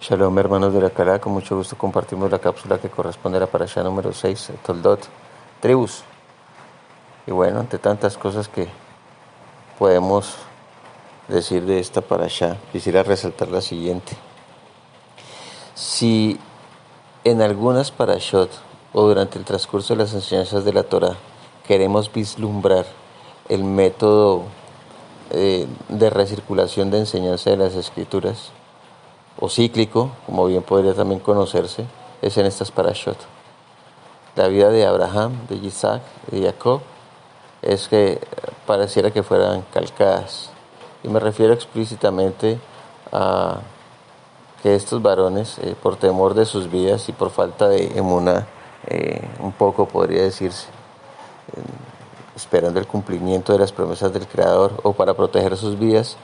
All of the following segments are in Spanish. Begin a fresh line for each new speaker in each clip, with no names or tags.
Shalom hermanos de la Calá, con mucho gusto compartimos la cápsula que corresponde a la parasha número 6, Toldot, tribus. Y bueno, ante tantas cosas que podemos decir de esta parasha, quisiera resaltar la siguiente. Si en algunas parashot o durante el transcurso de las enseñanzas de la Torah queremos vislumbrar el método eh, de recirculación de enseñanza de las escrituras, o cíclico, como bien podría también conocerse, es en estas parashot. La vida de Abraham, de Isaac de Jacob es que pareciera que fueran calcadas. Y me refiero explícitamente a que estos varones, eh, por temor de sus vidas y por falta de emuna, eh, un poco podría decirse, esperando el cumplimiento de las promesas del Creador o para proteger sus vidas,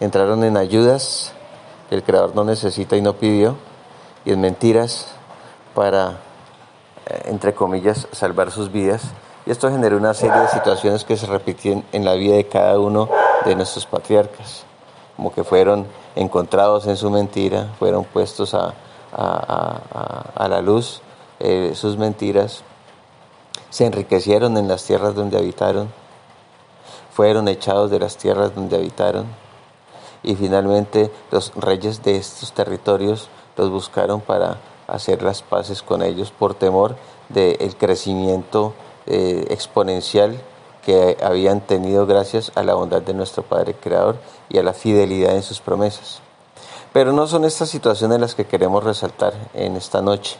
entraron en ayudas el creador no necesita y no pidió, y en mentiras para, eh, entre comillas, salvar sus vidas. Y esto generó una serie de situaciones que se repetían en la vida de cada uno de nuestros patriarcas, como que fueron encontrados en su mentira, fueron puestos a, la luz eh, sus mentiras, se enriquecieron en las tierras donde habitaron, fueron echados de las tierras donde habitaron, y finalmente los reyes de estos territorios los buscaron para hacer las paces con ellos por temor del crecimiento eh, exponencial que habían tenido gracias a la bondad de nuestro Padre Creador y a la fidelidad en sus promesas. Pero no son estas situaciones las que queremos resaltar en esta noche.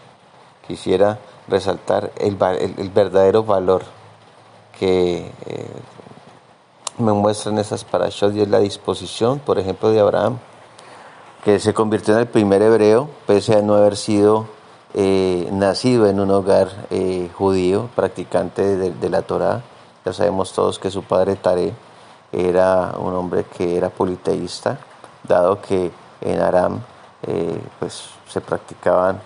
Quisiera resaltar el, verdadero valor que eh, me muestran esas parashot y es la disposición, por ejemplo, de Abraham, que se convirtió en el primer hebreo, pese a no haber sido eh, nacido en un hogar eh, judío, practicante de, la Torá. Ya sabemos todos que su padre Tare era un hombre que era politeísta, dado que en Aram eh, pues, se practicaban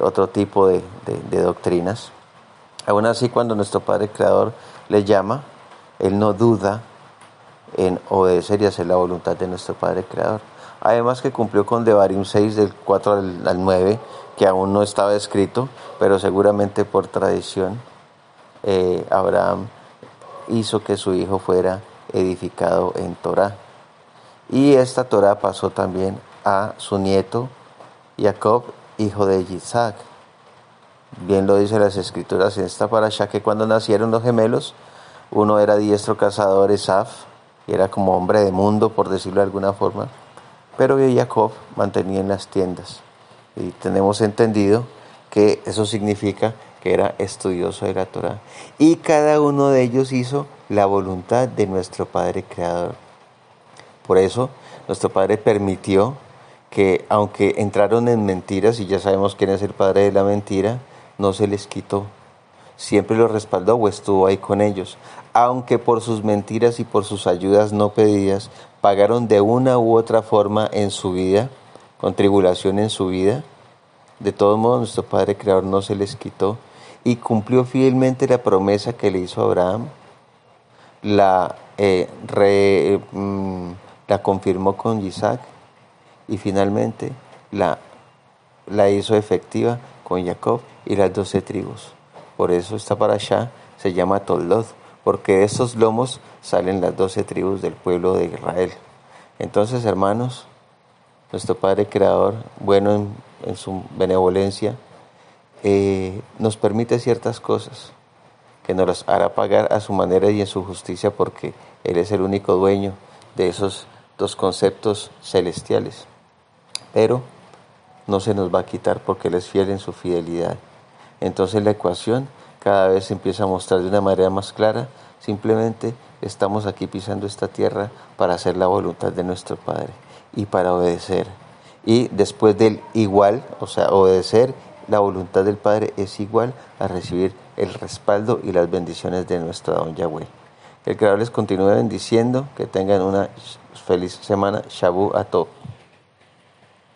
otro tipo de, de doctrinas. Aún así, cuando nuestro Padre Creador le llama, él no duda en obedecer y hacer la voluntad de nuestro Padre Creador. Además que cumplió con Devarim 6 del 4 al, 9, que aún no estaba escrito, pero seguramente por tradición eh, Abraham hizo que su hijo fuera edificado en Torah. Y esta Torah pasó también a su nieto Jacob, hijo de Isaac. Bien lo dice las escrituras en esta parasha que cuando nacieron los gemelos, uno era diestro cazador Esaf y era como hombre de mundo, por decirlo de alguna forma, pero Jacob mantenía en las tiendas. Y tenemos entendido que eso significa que era estudioso de la Torah. Y cada uno de ellos hizo la voluntad de nuestro Padre Creador. Por eso, nuestro Padre permitió que, aunque entraron en mentiras, y ya sabemos quién es el Padre de la mentira, no se les quitó siempre los respaldó o estuvo ahí con ellos. Aunque por sus mentiras y por sus ayudas no pedidas, pagaron de una u otra forma en su vida, con tribulación en su vida, de todos modos nuestro Padre Creador no se les quitó y cumplió fielmente la promesa que le hizo a Abraham, la, eh, mm, la confirmó con Isaac y finalmente la, la hizo efectiva con Jacob y las doce tribus. Por eso esta allá se llama Toldot, porque de esos lomos salen las doce tribus del pueblo de Israel. Entonces, hermanos, nuestro Padre Creador, bueno en, su benevolencia, eh, nos permite ciertas cosas que nos las hará pagar a su manera y en su justicia porque Él es el único dueño de esos dos conceptos celestiales. Pero no se nos va a quitar porque Él es fiel en su fidelidad. Entonces la ecuación cada vez se empieza a mostrar de una manera más clara. Simplemente estamos aquí pisando esta tierra para hacer la voluntad de nuestro Padre y para obedecer. Y después del igual, o sea, obedecer la voluntad del Padre es igual a recibir el respaldo y las bendiciones de nuestro don Yahweh. El Creador les continúe bendiciendo, que tengan una feliz semana. Shabu a todos.